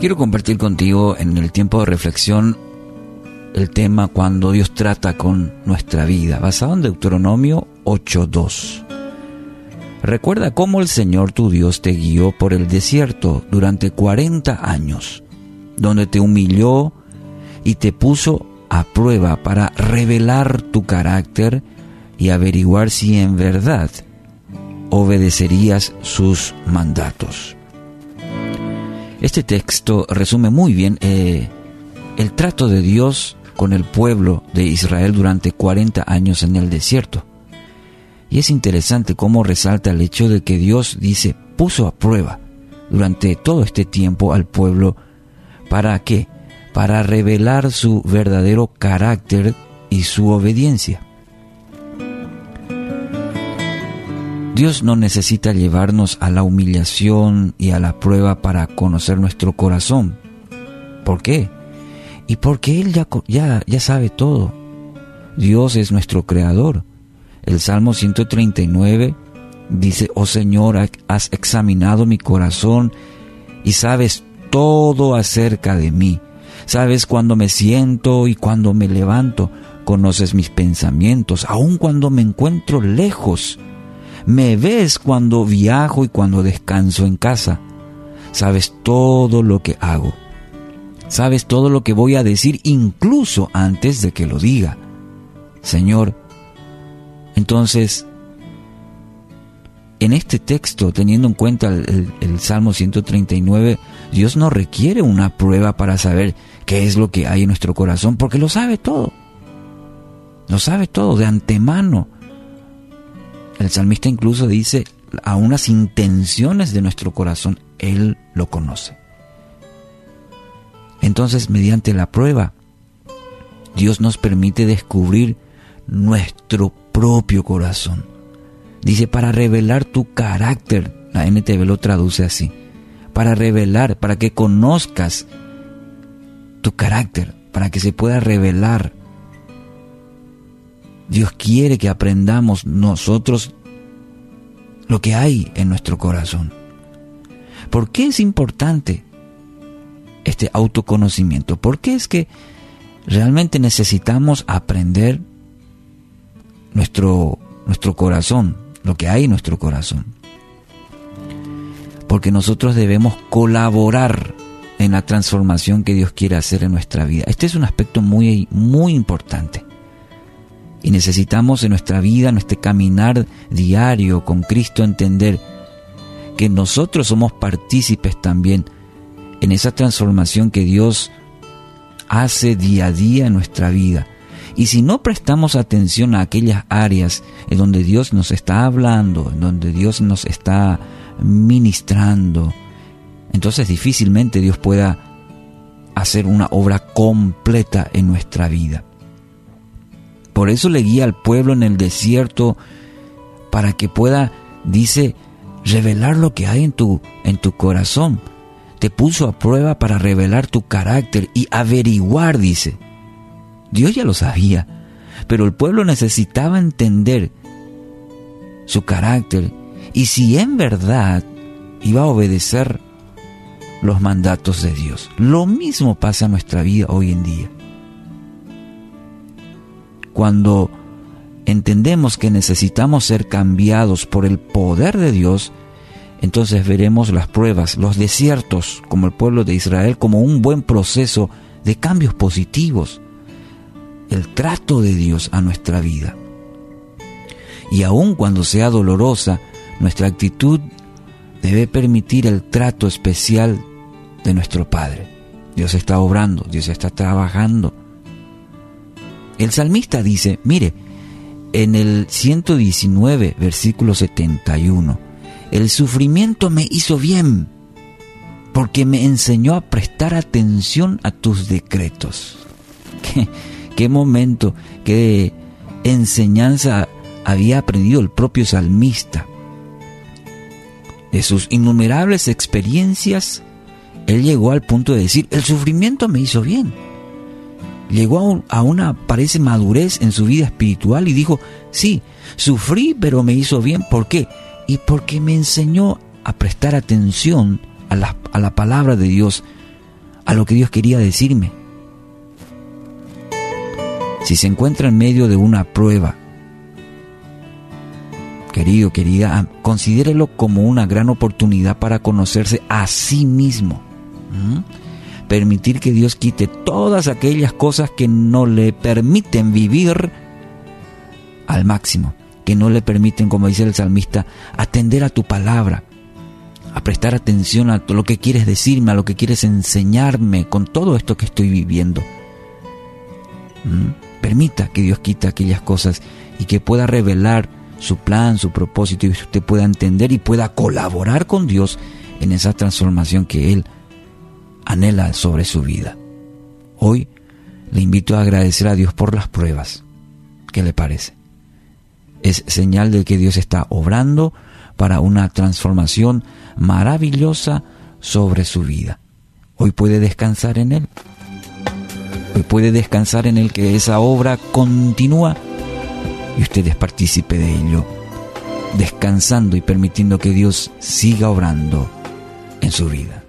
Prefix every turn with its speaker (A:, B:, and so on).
A: Quiero compartir contigo en el tiempo de reflexión el tema cuando Dios trata con nuestra vida, basado en Deuteronomio 8.2. Recuerda cómo el Señor tu Dios te guió por el desierto durante 40 años, donde te humilló y te puso a prueba para revelar tu carácter y averiguar si en verdad obedecerías sus mandatos. Este texto resume muy bien eh, el trato de Dios con el pueblo de Israel durante 40 años en el desierto. Y es interesante cómo resalta el hecho de que Dios dice, puso a prueba durante todo este tiempo al pueblo. ¿Para qué? Para revelar su verdadero carácter y su obediencia. Dios no necesita llevarnos a la humillación y a la prueba para conocer nuestro corazón. ¿Por qué? Y porque Él ya, ya, ya sabe todo. Dios es nuestro creador. El Salmo 139 dice, oh Señor, has examinado mi corazón y sabes todo acerca de mí. Sabes cuando me siento y cuando me levanto. Conoces mis pensamientos, aun cuando me encuentro lejos me ves cuando viajo y cuando descanso en casa. Sabes todo lo que hago. Sabes todo lo que voy a decir incluso antes de que lo diga. Señor, entonces, en este texto, teniendo en cuenta el, Salmo 139, Dios no requiere una prueba para saber qué es lo que hay en nuestro corazón, porque lo sabe todo. Lo sabe todo de antemano. El salmista incluso dice, a unas intenciones de nuestro corazón, Él lo conoce. Entonces, mediante la prueba, Dios nos permite descubrir nuestro propio corazón. Dice, para revelar tu carácter, la NTV lo traduce así, para revelar, para que conozcas tu carácter, para que se pueda revelar Dios quiere que aprendamos nosotros lo que hay en nuestro corazón. ¿Por qué es importante este autoconocimiento? ¿Por qué es que realmente necesitamos aprender nuestro, nuestro corazón, lo que hay en nuestro corazón? Porque nosotros debemos colaborar en la transformación que Dios quiere hacer en nuestra vida. Este es un aspecto muy, muy importante. Y necesitamos en nuestra vida, en nuestro caminar diario con Cristo, entender que nosotros somos partícipes también en esa transformación que Dios hace día a día en nuestra vida. Y si no prestamos atención a aquellas áreas en donde Dios nos está hablando, en donde Dios nos está ministrando, entonces difícilmente Dios pueda hacer una obra completa en nuestra vida. Por eso le guía al pueblo en el desierto para que pueda, dice, revelar lo que hay en tu, en tu corazón. Te puso a prueba para revelar tu carácter y averiguar, dice. Dios ya lo sabía, pero el pueblo necesitaba entender su carácter y si en verdad iba a obedecer los mandatos de Dios. Lo mismo pasa en nuestra vida hoy en día cuando entendemos que necesitamos ser cambiados por el poder de Dios, entonces veremos las pruebas, los desiertos, como el pueblo de Israel, como un buen proceso de cambios positivos, el trato de Dios a nuestra vida. Y aun cuando sea dolorosa, nuestra actitud debe permitir el trato especial de nuestro Padre. Dios está obrando, Dios está trabajando, el salmista dice, mire, en el 119, versículo 71, el sufrimiento me hizo bien porque me enseñó a prestar atención a tus decretos. ¿Qué, momento, qué enseñanza había aprendido el propio salmista? De sus innumerables experiencias, él llegó al punto de decir, el sufrimiento me hizo bien llegó a, una, parece, madurez en su vida espiritual y dijo, sí, sufrí, pero me hizo bien. ¿Por qué? Y porque me enseñó a prestar atención a la, a la palabra de Dios, a lo que Dios quería decirme. Si se encuentra en medio de una prueba, querido, querida, considérelo como una gran oportunidad para conocerse a sí mismo. Permitir que Dios quite todas aquellas cosas que no le permiten vivir al máximo, que no le permiten, como dice el salmista, atender a tu palabra, a prestar atención a lo que quieres decirme, a lo que quieres enseñarme con todo esto que estoy viviendo. Permita que Dios quite aquellas cosas y que pueda revelar su plan, su propósito y usted pueda entender y pueda colaborar con Dios en esa transformación que Él anhela sobre su vida. Hoy le invito a agradecer a Dios por las pruebas. ¿Qué le parece? Es señal de que Dios está obrando para una transformación maravillosa sobre su vida. Hoy puede descansar en Él. Hoy puede descansar en Él que esa obra continúa y usted es partícipe de ello, descansando y permitiendo que Dios siga obrando en su vida.